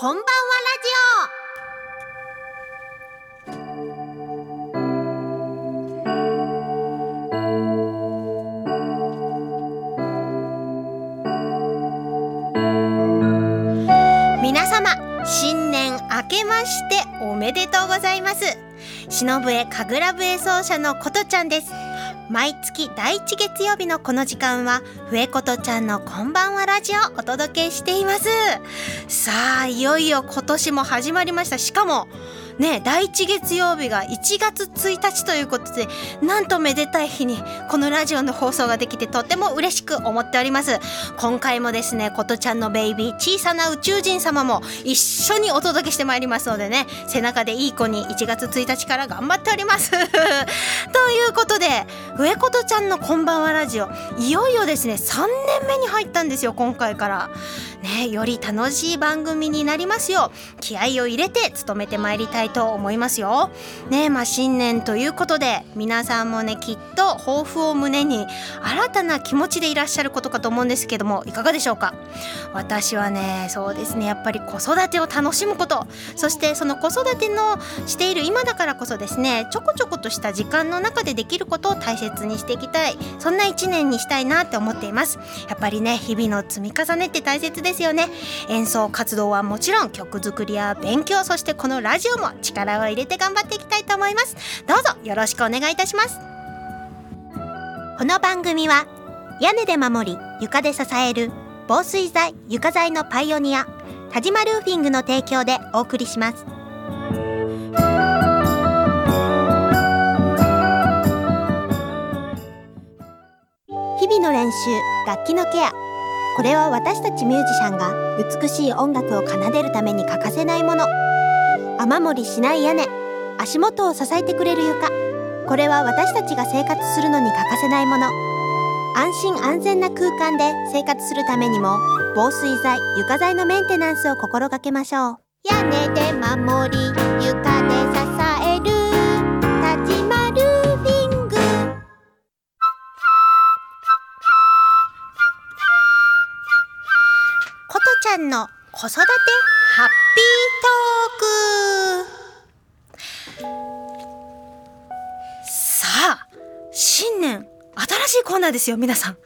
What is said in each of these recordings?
こんばんはラジオ。皆様新年明けましておめでとうございます。篠笛神楽笛奏者のことちゃんです。毎月第1月曜日のこの時間は笛ことちゃんのこんばんはラジオお届けしています。さあいよいよ今年も始まりました。しかもね第1月曜日が1月1日ということでなんとめでたい日にこのラジオの放送ができてとても嬉しく思っております。今回もですねことちゃんのベイビー小さな宇宙人様も一緒にお届けしてまいりますのでね背中でいい子に1月1日から頑張っております。ということで上ことちゃんのこんばんはラジオいよいよですね3年目に入ったんですよ今回から。ねより楽しい番組になりますよ。う気合を入れて務めてまいりたいと思いますよ。ねまあ新年ということで皆さんもねきっと抱負を胸に新たな気持ちでいらっしゃることかと思うんですけどもいかがでしょうか？私はねそうですねやっぱり子育てを楽しむことそしてその子育てのしている今だからこそですねちょこちょことした時間の中でできることを大切にしていきたいそんな一年にしたいなって思っています。やっぱりね日々の積み重ねって大切ですよね。演奏活動はもちろん曲作りや勉強そしてこのラジオも力を入れて頑張っていきたいと思います。どうぞよろしくお願いいたします。この番組は屋根で守り床で支える防水材床材のパイオニア田島ルーフィングの提供でお送りします。日々の練習楽器のケア。これは私たちミュージシャンが美しい音楽を奏でるために欠かせないもの。雨漏りしない屋根。足元を支えてくれる床。これは私たちが生活するのに欠かせないもの。安心安全な空間で生活するためにも防水材床材のメンテナンスを心がけましょう。屋根で守り床で支える。田島ルーフィング。ことちゃんの子育てハッピートーク。新年新しいコーナーですよ皆さん。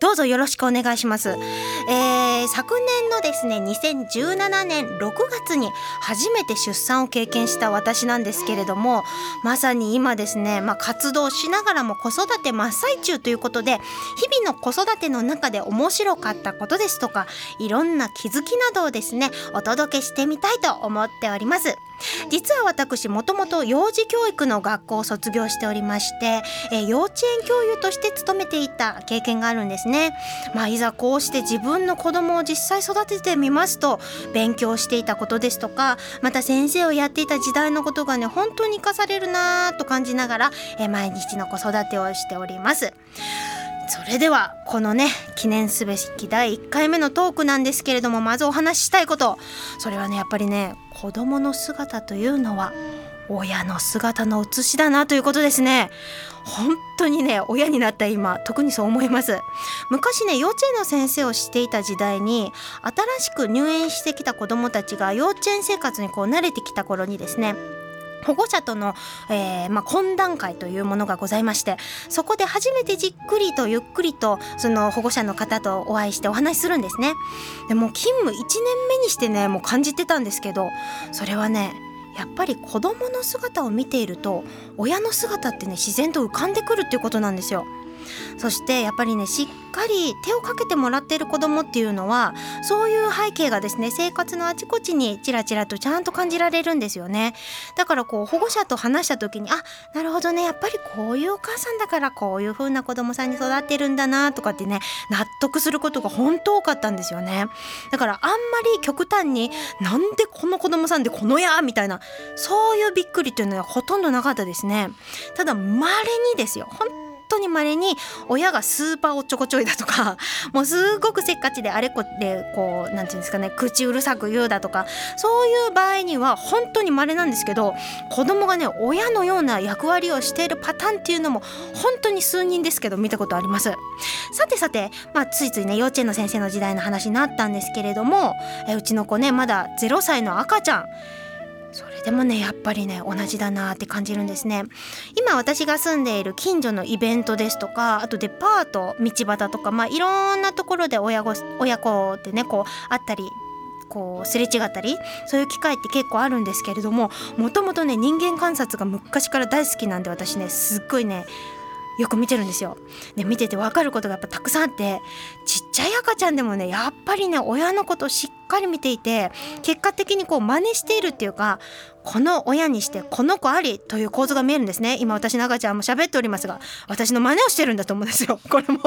どうぞよろしくお願いします、えー、昨年のですね2017年6月に初めて出産を経験した私なんですけれどもまさに今ですね、まあ、活動しながらも子育て真っ最中ということで日々の子育ての中で面白かったことですとかいろんな気づきなどをですねお届けしてみたいと思っております。実は私もともと幼児教育の学校を卒業しておりまして、えー、幼稚園教諭として勤めていた経験があるんですね。まあいざこうして自分の子供を実際育ててみますと勉強していたことですとかまた先生をやっていた時代のことがね本当に生かされるなぁと感じながら、え、毎日の子育てをしております。それではこのね記念すべき第1回目のトークなんですけれどもまずお話ししたいこと。それはねやっぱりね子供の姿というのは親の姿の写しだなということですね本当にね親になった今特にそう思います昔ね幼稚園の先生をしていた時代に新しく入園してきた子どもたちが幼稚園生活にこう慣れてきた頃にですね保護者との、えーまあ、懇談会というものがございましてそこで初めてじっくりとゆっくりとその保護者の方とお会いしてお話しするんですね。でも勤務1年目にしてねもう感じてたんですけどそれはねやっぱり子供の姿を見ていると親の姿ってね自然と浮かんでくるっていうことなんですよ。そしてやっぱりねしっかり手をかけてもらっている子どもっていうのはそういう背景がですね生活のあちこちにちらちらとちゃんと感じられるんですよね。だからこう保護者と話した時にあなるほどねやっぱりこういうお母さんだからこういう風な子供さんに育ってるんだなとかってね納得することが本当多かったんですよね。だからあんまり極端になんでこの子供さんでこのやみたいなそういうびっくりっていうのはほとんどなかったですね。ただ稀にですよ。当に稀に親がスーパーおちょこちょいだとか もうすごくせっかちであれこでこうなんていうんですかね口うるさく言うだとかそういう場合には本当に稀なんですけど子供がね親のような役割をしているパターンっていうのも本当に数人ですけど見たことあります。さてさて、まあ、ついついね幼稚園の先生の時代の話になったんですけれどもえうちの子ねまだ0歳の赤ちゃん。それでもねやっぱりね同じだなって感じるんですね。今私が住んでいる近所のイベントですとかあとデパート道端とかまあいろんなところで親子親子ってねこうあったりこうすれ違ったりそういう機会って結構あるんですけれどももともとね人間観察が昔から大好きなんで私ねすっごいねよく見てるんですよ。で見てて分かることがやっぱたくさんあってちっちゃい赤ちゃんでもねやっぱりね親のことをしっかり見ていて結果的にこう真似しているっていうかこの親にしてこの子ありという構図が見えるんですね。今私の赤ちゃんも喋っておりますが私の真似をしてるんだと思うんですよ。これも。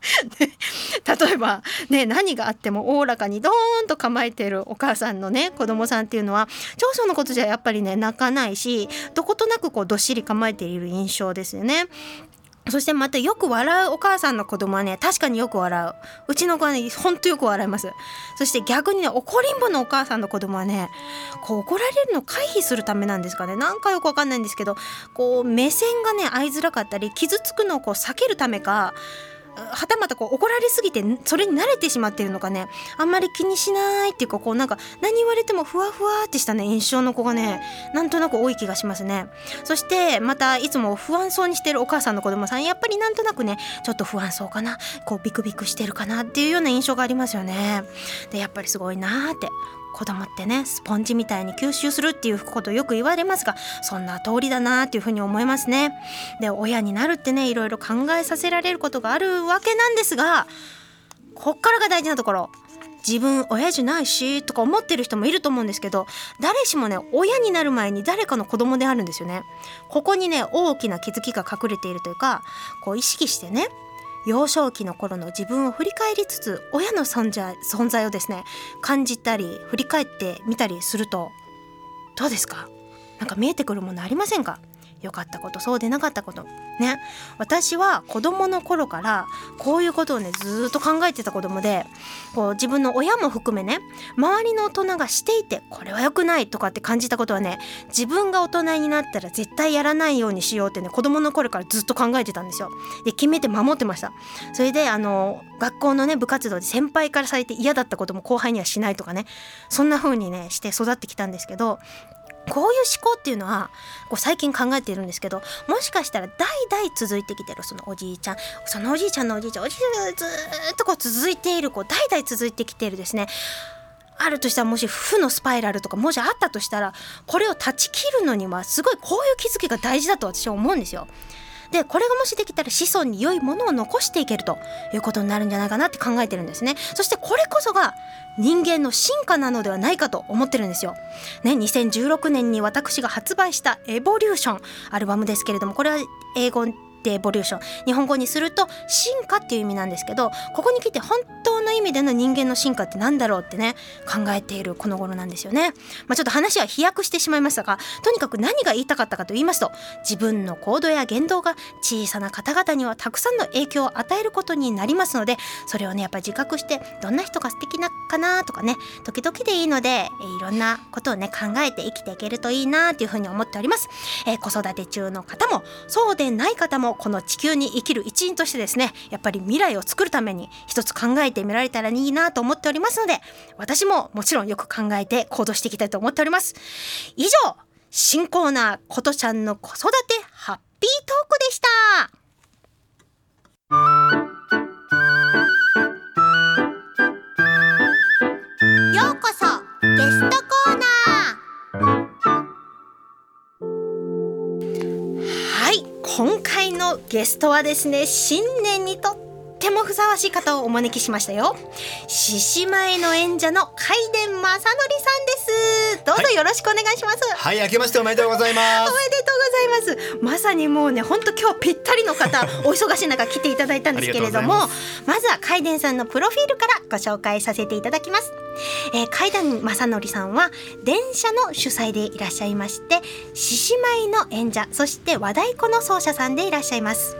例えばね何があってもおおらかにドーンと構えてるお母さんのね子供さんっていうのは長所のことじゃやっぱりね泣かないしどことなくこうどっしり構えている印象ですよね。そしてまたよく笑うお母さんの子供はね確かによく笑う。うちの子はねほんとよく笑います。そして逆にね怒りんぼのお母さんの子供はねこう怒られるのを回避するためなんですかね。なんかよくわかんないんですけどこう目線がね合いづらかったり傷つくのをこう避けるためかはたまたこう怒られすぎてそれに慣れてしまってるのかね。あんまり気にしないっていうかこうなんか何言われてもふわふわってしたね印象の子がねなんとなく多い気がしますね。そしてまたいつも不安そうにしてるお母さんの子供さんやっぱりなんとなくねちょっと不安そうかなこうビクビクしてるかなっていうような印象がありますよね。でやっぱりすごいなーって。子供ってねスポンジみたいに吸収するっていうことよく言われますがそんな通りだなっていうふうに思いますね。で親になるってねいろいろ考えさせられることがあるわけなんですがこっからが大事なところ。自分親じゃないしとか思ってる人もいると思うんですけど誰しもね親になる前に誰かの子供であるんですよねここにね大きな気づきが隠れているというかこう意識してね幼少期の頃の自分を振り返りつつ親の存在存在をですね感じたり振り返ってみたりするとどうですか？なんか見えてくるものありませんか？良かったことそうでなかったことね私は子供の頃からこういうことをねずっと考えてた子供でこう自分の親も含めね周りの大人がしていてこれは良くないとかって感じたことはね自分が大人になったら絶対やらないようにしようってね子供の頃からずっと考えてたんですよ。で決めて守ってました。それであの学校のね部活動で先輩からされて嫌だったことも後輩にはしないとかねそんな風にねして育ってきたんですけどこういう思考っていうのはこう最近考えているんですけどもしかしたら代々続いてきてるそのおじいちゃんそのおじいちゃんのおじいちゃんおじいちゃんがずっとこう続いているこう代々続いてきているですねあるとしたらもし負のスパイラルとかもしあったとしたらこれを断ち切るのにはすごいこういう気づきが大事だと私は思うんですよ。でこれがもしできたら子孫に良いものを残していけるということになるんじゃないかなって考えてるんですねそしてこれこそが人間の進化なのではないかと思ってるんですよ。ね、2016年に私が発売した「エボリューション」アルバムですけれどもこれは英語でボリューション日本語にすると進化っていう意味なんですけどここに来て本当の意味での人間の進化って何だろうってね考えているこの頃なんですよね。まあ、ちょっと話は飛躍してしまいましたがとにかく何が言いたかったかと言いますと自分の行動や言動が小さな方々にはたくさんの影響を与えることになりますのでそれをねやっぱ自覚してどんな人が素敵なかなとかね時々でいいのでいろんなことをね考えて生きていけるといいなっていうふうに思っております。えー、子育て中の方もそうでない方ももこの地球に生きる一員としてですねやっぱり未来を作るために一つ考えてみられたらいいなと思っておりますので私ももちろんよく考えて行動していきたいと思っております。以上新コーナーことちゃんの子育てハッピートークでした。ストはですね新年にとってもふさわしい方をお招きしましたよ。獅子舞の演者の海伝正則さんです。どうぞよろしくお願いします、はい、はい、明けましておめでとうございます。おめでます。まさにもうね本当今日ぴったりの方 お忙しい中来ていただいたんですけれどもまずは海伝さんのプロフィールからご紹介させていただきます。えー、海田正則さんは電車の主催でいらっしゃいまして獅子舞の演者そして和太鼓の奏者さんでいらっしゃいます。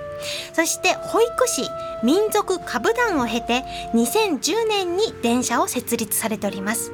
そして保育士民族歌舞団を経て2010年に電車を設立されております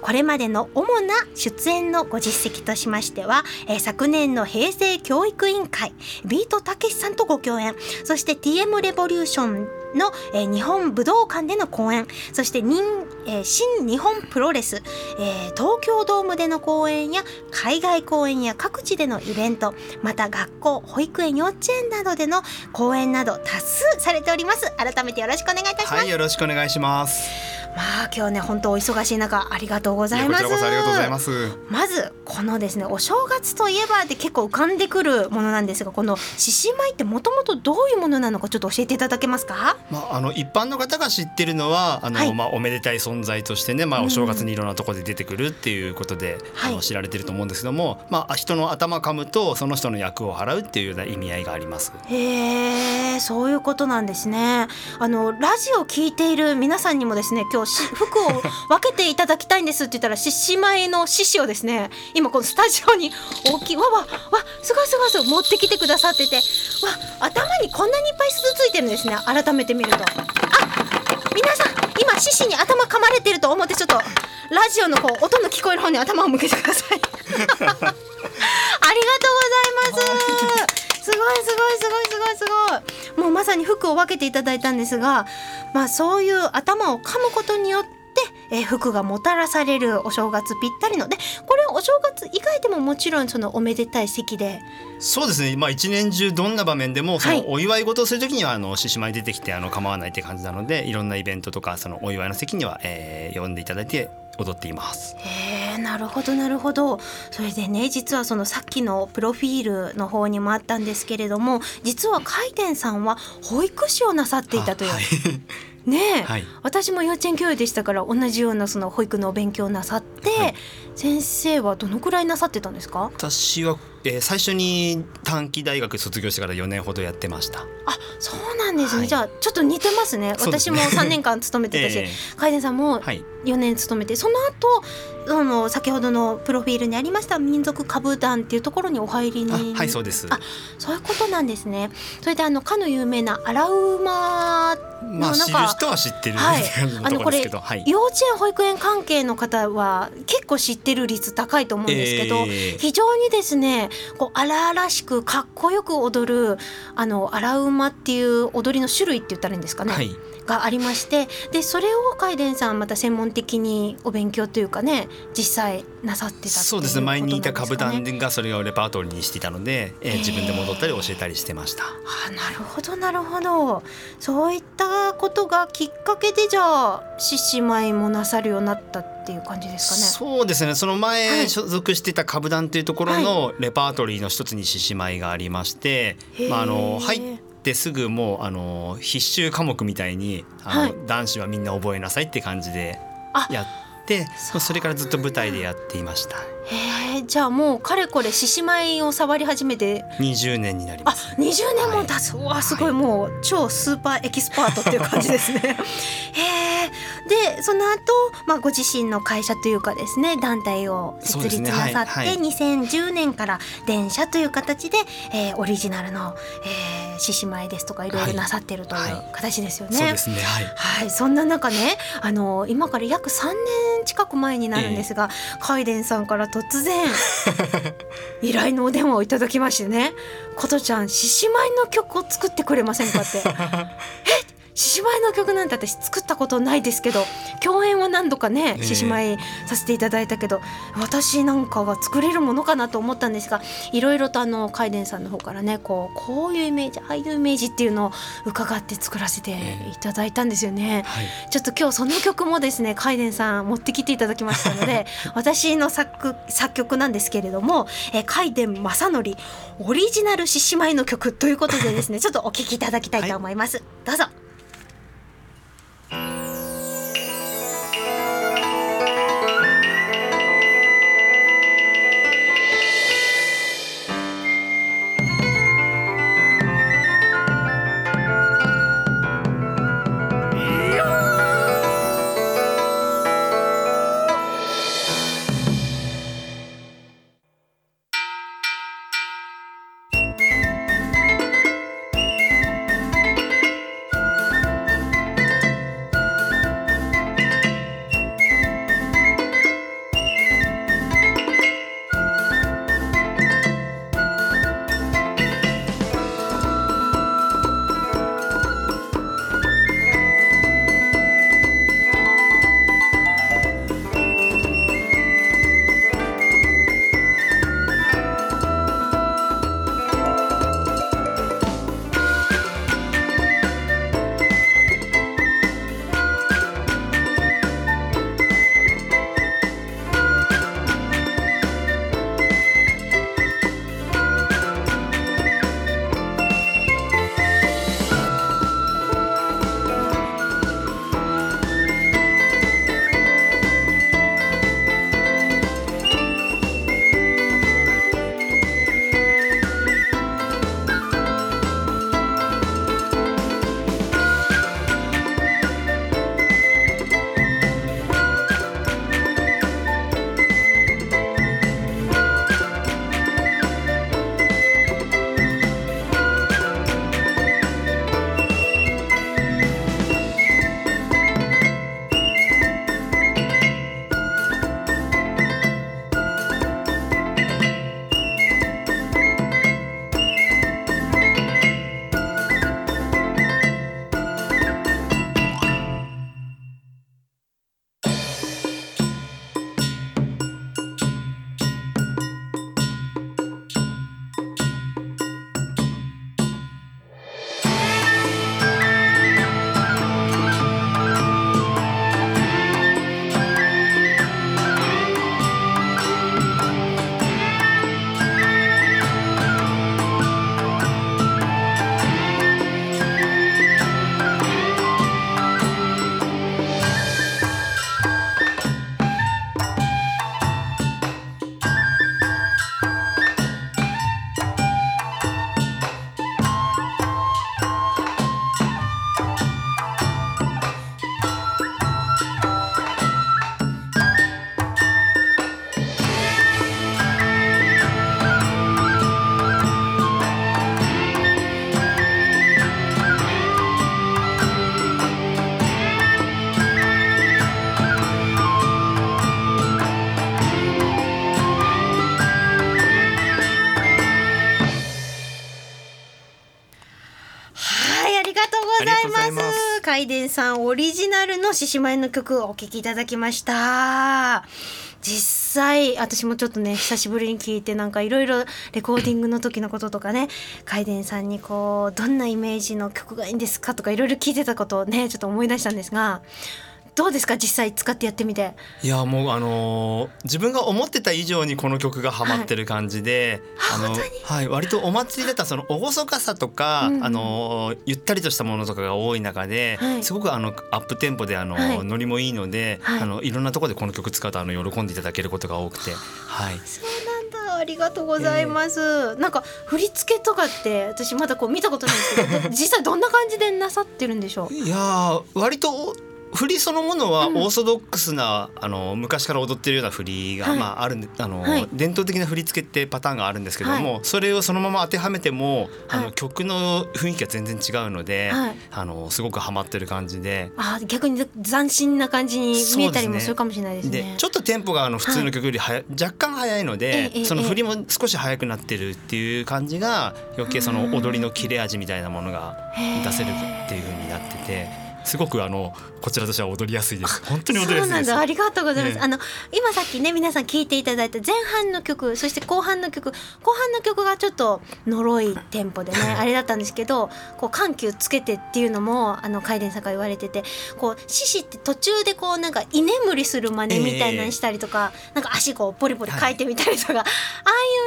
これまでの主な出演のご実績としましては、えー、昨年の平成教育委員会ビートたけしさんとご共演そして TM レボリューションの、えー、日本武道館での公演そして人,、えー、新日本プロレス、えー、東京ドームでの公演や海外公演や各地でのイベントまた学校保育園幼稚園などでの公演など多数されております。改めてよろしくお願いいたします、はい、よろしくお願いします。まあ今日ね本当お忙しい中ありがとうございます。ありがとうございます。まずこのですねお正月といえばで結構浮かんでくるものなんですがこの獅子舞ってもともとどういうものなのかちょっと教えていただけますか？まああの一般の方が知ってるのはあの、はい、まあおめでたい存在としてねまあお正月にいろんなところで出てくるっていうことで、うん、あの知られてると思うんですけども、まあ人の頭噛むとその人の役を払うっていうような意味合いがあります。へえそういうことなんですね。あのラジオ聞いている皆さんにもですね今日服を分けていただきたいんですって言ったら獅子舞の獅子をですね今このスタジオに大きいわわわすごいすごいすごい持ってきてくださっててわ頭にこんなにいっぱい鈴ついてるんですね。改めて見ると。あ皆さん今獅子に頭噛まれてると思ってちょっとラジオのこう音の聞こえる方に頭を向けてください。ありがとうございます。すごいすごいすごいすごいすごい。もうまさに服を分けていただいたんですがまあそういう頭を噛むことによってえー、服がもたらされるお正月ぴったりのでこれお正月以外でももちろんそのおめでたい席で。そうですね。まあ一年中どんな場面でもそのお祝い事をする時にはあの獅子舞出てきてあの構わないって感じなのでいろんなイベントとかそのお祝いの席には、えー、呼んでいただいて踊っています。へえなるほどなるほど。それでね実はそのさっきのプロフィールの方にもあったんですけれども実は海天さんは保育士をなさっていたという。はいね、はい、私も幼稚園教諭でしたから同じようなその保育のお勉強なさって、はい、先生はどのくらいなさってたんですか？私は、えー、最初に短期大学卒業してから4年ほどやってました。あそうなんですね、はい、じゃあちょっと似てますね。私も3年間勤めてたし、えー、海さんも4年勤めてその後その先ほどのプロフィールにありました民族歌舞団っていうところにお入りにはいそうです。あそういうことなんですね。それであのかの有名な荒馬まあ知る人は知ってる、はい、あのこれ、はい、幼稚園保育園関係の方は結構知ってる率高いと思うんですけど、えー、非常にですねこう荒々しくかっこよく踊るあの荒馬っていう踊りの種類って言ったらいいんですかね、はい、がありましてでそれを海伝さんまた専門的にお勉強というかね実際なさってたそうですね。前にいた株団がそれをレパートリーにしていたので、えー、自分で戻ったり教えたりしてました。あなるほどなるほど。そういったことがきっかけでじゃあ獅子舞もなさるようになったっていう感じですかね。そうですね。その前所属してた株団というところのレパートリーの一つに獅子舞がありまして、はい、まああの入ってすぐもうあの必修科目みたいにあの、はい、男子はみんな覚えなさいって感じでやってそれからずっと舞台でやっていました。へえじゃあもうかれこれ獅子舞を触り始めて。20年になります、あ20年も経つ、はい、わすごいもう超スーパーエキスパートっていう感じですね。へえでその後、まあご自身の会社というかですね団体を設立なさって、ね。はい。はい、2010年から電車という形で、えー、オリジナルの獅子、えー、舞ですとかいろいろなさってるという形ですよね、そうですね。はい、はい、そんな中ねあの今から約3年近く前になるんですが、えー、カイデンさんから突然依頼のお電話をいただきましてね「琴ちゃん獅子舞の曲を作ってくれませんか?」って「え 獅子舞の曲なんて私作ったことないですけど共演は何度かね獅子舞させていただいたけど、えー、私なんかが作れるものかなと思ったんですがいろいろとあの海伝さんの方からねこうこういうイメージああいうイメージっていうのを伺って作らせていただいたんですよね。えーはい、ちょっと今日その曲もですね海伝さん持ってきていただきましたので 私の作作曲なんですけれども、えー、海伝正則オリジナル獅子舞の曲ということでですね ちょっとお聴きいただきたいと思います。はい、どうぞさんオリジナルの獅子舞の曲をお聴きいただきました。実際私もちょっとね久しぶりに聞いてなんかいろいろレコーディングの時のこととかねカイデンさんにこうどんなイメージの曲がいいんですかとかいろいろ聞いてたことをねちょっと思い出したんですがどうですか？実際使ってやってみて。いやもうあのー自分が思ってた以上にこの曲がハマってる感じで、あのあ本当に？はい割とお祭りだったらその厳かさとか、うんあのーゆったりとしたものとかが多い中で、はい。すごくあのアップテンポであの、はい。ノリもいいので、はい。あのいろんなところでこの曲使うとあの喜んでいただけることが多くて、はい。そうなんだ。ありがとうございます、なんか振り付けとかって私まだこう見たことないんですけど 実際どんな感じでなさってるんでしょう？いやー割と振りそのものはうん。オーソドックスな、あの昔から踊ってるような振りが、はい。まああるんであの、はい。伝統的な振り付けってパターンがあるんですけども、それをそのまま当てはめても、あはい。の曲の雰囲気が全然違うので、はい。あのすごくハマってる感じで。あ逆に斬新な感じに見えたりもするかもしれないですね。でちょっとテンポがあの普通の曲よりはや、若干速いので、ええその振りも少し速くなってるっていう感じが余計その踊りの切れ味みたいなものが出せるっていう風になっててすごくあのこちらとしては踊りやすいです。本当に踊りやそうなんすいですだ。ありがとうございます、ええ。あの今さっきね皆さん聞いていただいた前半の曲そして後半の曲。後半の曲がちょっとのろいテンポでね あれだったんですけどこう緩急つけてっていうのもあの海伝さんから言われててこう獅子って途中でこうなんか居眠りする真似みたいなのしたりとか、なんか足こうポリポリ書いてみたりとか、ああい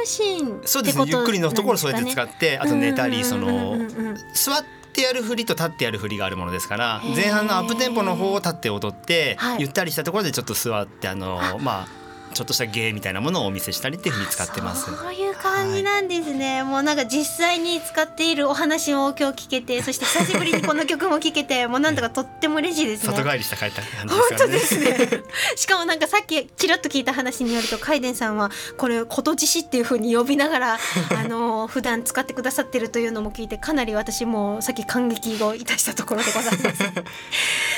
うシーンってことそうですね。ゆっくりのところそうやって使っってあと寝たりそのうん座ってやる振りと立ってやる振りがあるものですから前半のアップテンポの方を立って踊ってはい。ゆったりしたところでちょっと座ってあのまあちょっとした芸みたいなものをお見せしたりっていうふうに使ってます。そういう感じなんですね、もうなんか実際に使っているお話を今日聞けてそして久しぶりにこの曲も聴けて もうなんだかとっても嬉しいですね。里帰りした帰った感じ本当でですすからね。ね しかもなんかさっきちらっと聞いた話によるとカイデンさんはこれ「ことじし」っていう風に呼びながら あの普段使ってくださってるというのも聞いてかなり私もさっき感激をいたしたところでございます。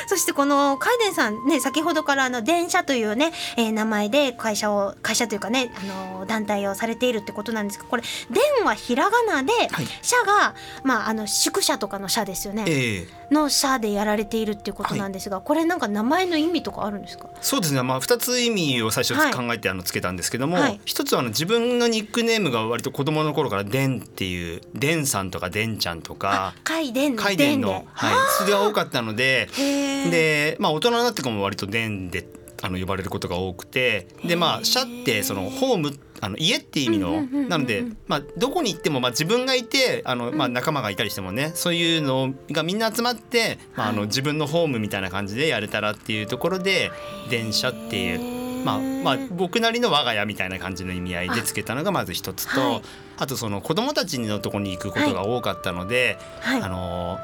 そしてこのカイデンさんね先ほどからあの電車というね、えー名前で会社を会社というかねあの団体をされているってことなんですがこれ「電」はひらがなではい「社」がまああの宿舎とかの社ですよね。ええ。の社でやられているっていうことなんですが、これなんか名前の意味とかあるんですか？そうですね、まあ、2つ意味を最初はい。考えてあのつけたんですけども、はい。一つはあの自分のニックネームが割と子供の頃から「でん」っていう「でんさん」とか「でんちゃん」とか海伝「の海伝の伝で」はい、それが多かったのでで、まあ、大人になってからも割と「でん」であの呼ばれることが多くてでまあ「社」ってそのホームあの家って意味のうんうんうんうんうん。なので、まあ、どこに行っても、まあ、自分がいてあの、まあ、仲間がいたりしてもねそういうのがみんな集まって、まあ、あの自分のホームみたいな感じでやれたらっていうところで「電車」っていう。まあまあ、僕なりの我が家みたいな感じの意味合いでつけたのがまず一つとはい。あとその子供たちのとこに行くことが多かったので、はい。あの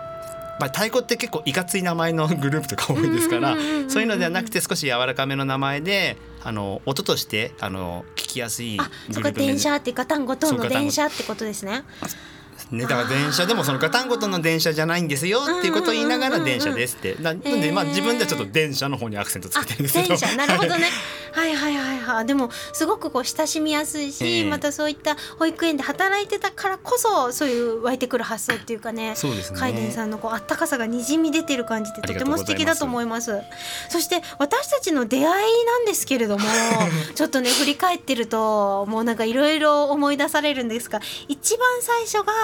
まあ、太鼓って結構いかつい名前の グループとか多いですからそういうのではなくて少し柔らかめの名前であの音としてあの聞きやすいあそこグループ名電車ってガタンゴトンの電車ってことですねね、だから電車でもそのガタンゴトンの電車じゃないんですよっていうことを言いながら電車ですって。ななんでまあ自分ではちょっと電車の方にアクセントつあけてるんですけど電車。なるほどね。はいはいはいはい。でもすごくこう親しみやすいし、ええ。またそういった保育園で働いてたからこそそういう湧いてくる発想っていうかねそうですね。海伝さんのこうあったかさがにじみ出てる感じってとても素敵だと思います。そして私たちの出会いなんですけれども ちょっとね振り返ってるともうなんかいろいろ思い出されるんですが一番最初が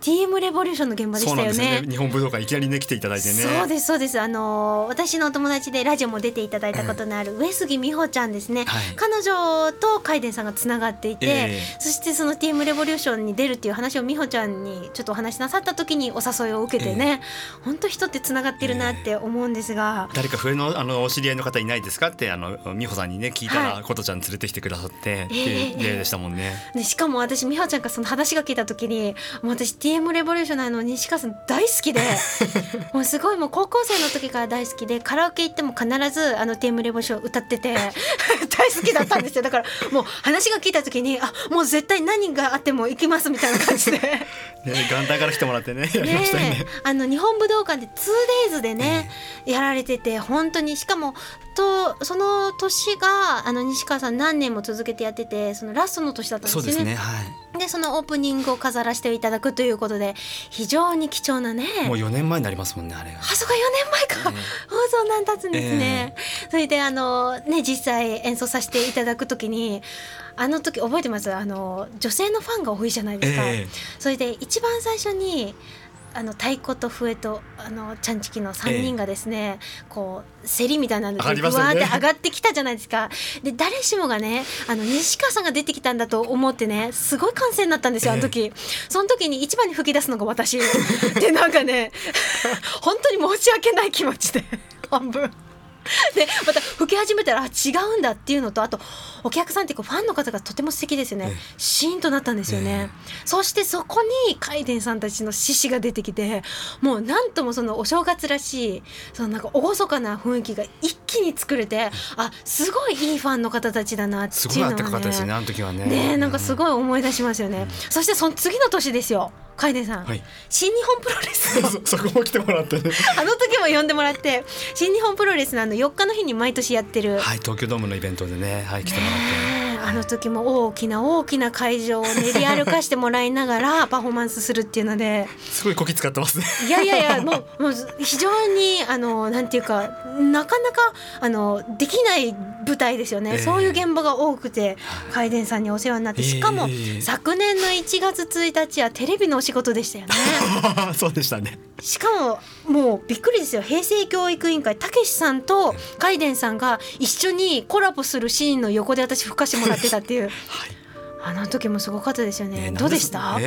TM レボリューションの現場でしたよね。ですよね。日本武道館いきなりね来ていただいてね。そうですそうです。あのー私のお友達でラジオも出ていただいたことのある上杉美穂ちゃんですね、はい。彼女と海伝さんがつながっていて、ええ。そしてその TM レボリューションに出るっていう話を美穂ちゃんにちょっとお話しなさった時にお誘いを受けてね、本当人ってつながってるなって思うんですが、誰か笛のあのお知り合いの方いないですか？ってあの美穂さんにね聞いたら、はい。琴ちゃん連れてきてくださってってええいう例でしたもんね。でしかも私美穂ちゃんからその話が聞いた時にもう私 TM レボリューションのあの西川さん大好きで もうすごいもう高校生の時から大好きでカラオケ行っても必ずあの TM レボリューション歌ってて 大好きだったんですよ。だからもう話が聞いた時にあもう絶対何があっても行きますみたいな感じで。ね、元旦から来てもらってねやりましたよね。ねあの日本武道館で 2days でね、やられてて本当にしかもとその年があの西川さん何年も続けてやっててそのラストの年だったんですよね。そうですねはい。でそのオープニングを飾らせていただくということで非常に貴重なねもう4年前になりますもんねあれが。あそこ4年前か、え放送なん経つんですね、それであのね実際演奏させていただくときにあの時覚えてます？あの女性のファンが多いじゃないですか、ええ。それで一番最初にあの太鼓と笛とあのちゃんちきの3人がですね、こう競りみたいなのでわーって上がってきたじゃないですか。で誰しもがねあの西川さんが出てきたんだと思ってねすごい歓声になったんですよあの時、その時に一番に吹き出すのが私。でなんかね本当に申し訳ない気持ちで半分。でまた吹き始めたらあ違うんだっていうのとあとお客さんっていうかファンの方がとても素敵ですよね。ええ。シーンとなったんですよね、そしてそこにカイデンさんたちの獅子が出てきてもうなんともそのお正月らしいそのなんか厳かな雰囲気が一気に作れてあすごいいいファンの方たちだなってすいうのがごい暖かかったですよねあの時はね。ねえなんかすい、ごい思い出しますよね、そしてその次の年ですよカイデンさん、はい。新日本プロレスそ そこも来てもらってね。あの時も呼んでもらって新日本プロレスのあの4日の日に毎年やってる、はい東京ドームのイベントでねはい来てもらって、あの時も大きな大きな会場を練り歩かしてもらいながら パフォーマンスするっていうので。すごいこき使ってますね。いやいやいやもう もう非常にあのなんていうかなかなかあのできない舞台ですよね、ええ。そういう現場が多くて海伝さんにお世話になって。しかも、ええ。昨年の1月1日はテレビのお仕事でしたよね。そうでしたね。しかももうびっくりですよ。平成教育委員会たけしさんとカイデンさんが一緒にコラボするシーンの横で私吹かしてもらってたっていう。はい。あの時もすごかったですよね。ねどうでした、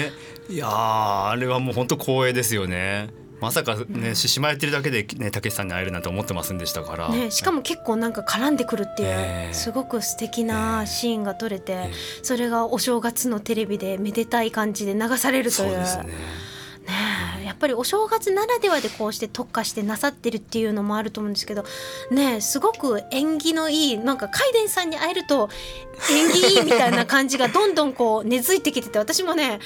いやーあれはもう本当光栄ですよね。まさかね獅子舞やってるだけでねたけしさんに会えるなんて思ってませんでしたから。ね、しかも結構なんか絡んでくるっていう、ええすごく素敵なシーンが撮れて、えそれがお正月のテレビでめでたい感じで流されるという。そうですねねやっぱりお正月ならではでこうして特化してなさってるっていうのもあると思うんですけどねえすごく縁起のいいなんかカイデンさんに会えると縁起いいみたいな感じがどんどんこう根付いてきてて私もねあの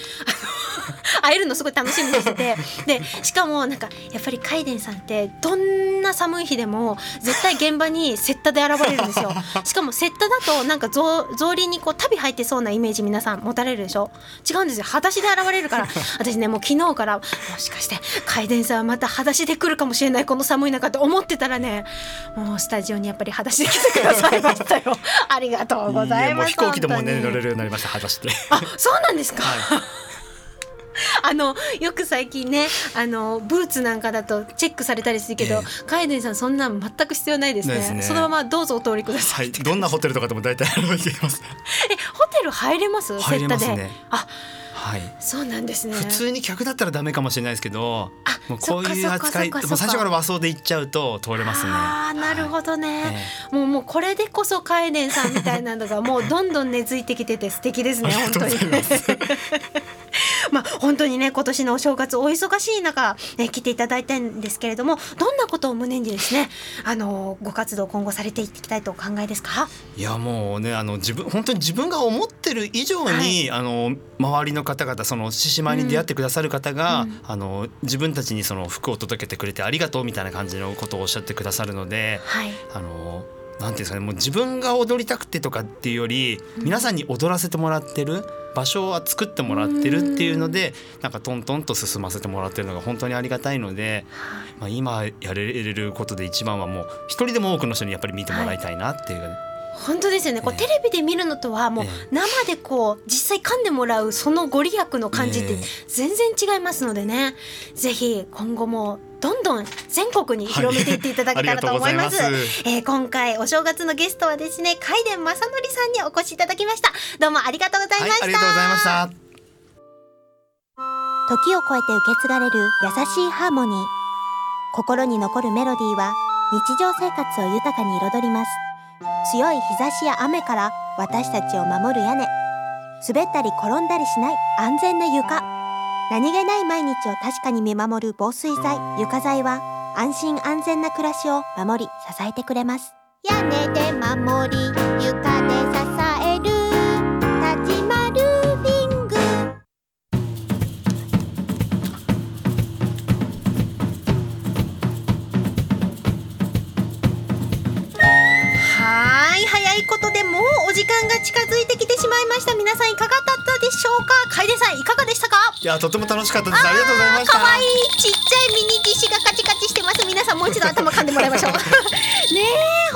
会えるのすごい楽しみにしてて。でしかもなんかやっぱりカイデンさんってどんな寒い日でも絶対現場にセッタで現れるんですよ。しかもセッタだとなんか草草履にこう旅入ってそうなイメージ皆さん持たれるでしょ？違うんですよ。裸足で現れるから。私ねもう昨日からもしかしてカイデンさんはまた裸足で来るかもしれないこの寒い中って思ってたらねもうスタジオにやっぱり裸足で来てくださいましたよ。ありがとうございます。やもう飛行機でもね本当に乗れるようになりました果たしてあそうなんですか、は あのよく最近ねあのブーツなんかだとチェックされたりするけど、えカイデンさんそんなん全く必要ないですね。ね。そのままどうぞお通りください、はい。どんなホテルとかでも大体歩いています？えホテル入れます？入れますね。あはい。そうなんですね。普通に客だったらダメかもしれないですけどあもうこういう扱いもう最初から和装で行っちゃうと通れますねあーなるほどね、えもうもうこれでこそカイデンさんみたいなのがもうどんどん根付いてきてて素敵ですね本当に まあ本当にね今年のお正月お忙しい中、ね、来ていただいたんですけれどもどんなことを胸にですねあのご活動今後されていきたいとお考えですか？いやもうねあの自分本当に自分が思ってる以上に、あの周りの方々その獅子舞に出会ってくださる方が、うん。あの自分たちにその服を届けてくれてありがとうみたいな感じのことをおっしゃってくださるのではい。あのなんていうんですかねもう自分が踊りたくてとかっていうより皆さんに踊らせてもらってる場所は作ってもらってるっていうのでなんかトントンと進ませてもらってるのが本当にありがたいので、まあ、今やれることで一番はもう一人でも多くの人にやっぱり見てもらいたいなっていう、本当ですよね。こうええテレビで見るのとはもうえ生でこう実際噛んでもらうそのご利益の感じってええ。全然違いますのでね。ぜひ今後もどんどん全国に広めていっていただけたらと思います。はえー今回お正月のゲストはですね海伝正則さんにお越しいただきました。どうもありがとうございました、はい、ありがとうございました。時を超えて受け継がれる優しいハーモニー。心に残るメロディーは日常生活を豊かに彩ります。強い日差しや雨から私たちを守る屋根。滑ったり転んだりしない安全な床何気ない毎日を確かに見守る防水剤床材は安心安全な暮らしを守り支えてくれます。屋根で守り床で支える田島ルーフィング。はい早いことでもうお時間が近づいてきてしまいました。皆さんいかがだった？でしょうか?楓さんいかがでしたか?いやとても楽しかったです。ありがとうございました。可愛い。ちっちゃいミニ獅子がカチカチしてます。皆さんもう一度頭噛んでもらいましょう。ねえ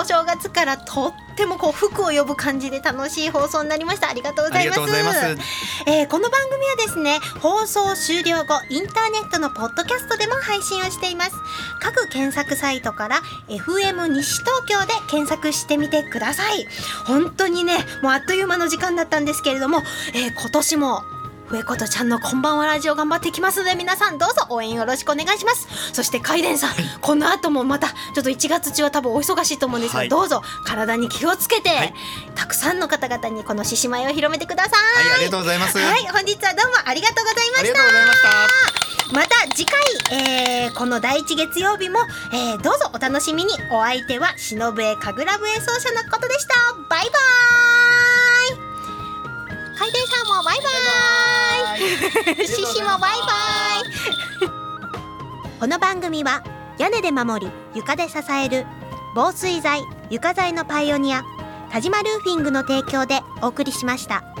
お正月からとってもこう福を呼ぶ感じで楽しい放送になりました。ありがとうございます。ありがとうございます。えーこの番組はですね放送終了後インターネットのポッドキャストでも配信をしています。各検索サイトから FM 西東京で検索してみてください。本当にねもうあっという間の時間だったんですけれども、えー今年も上ことちゃんのこんばんはラジオ頑張っていきますので皆さんどうぞ応援よろしくお願いします。そしてカイデンさん、この後もまたちょっと1月中は多分お忙しいと思うんですが、はい。どうぞ体に気をつけて、はい。たくさんの方々にこの獅子舞を広めてください。はいありがとうございます、はい、本日はどうもありがとうございました。ありがとうございました。また次回、えーこの第一月曜日も、えーどうぞお楽しみに。お相手は忍笛神楽笛奏者のことでした。バイバーイ。海底さんもバイバーイ 獅子もバイバイこの番組は屋根で守り床で支える防水材床材のパイオニア田島ルーフィングの提供でお送りしました。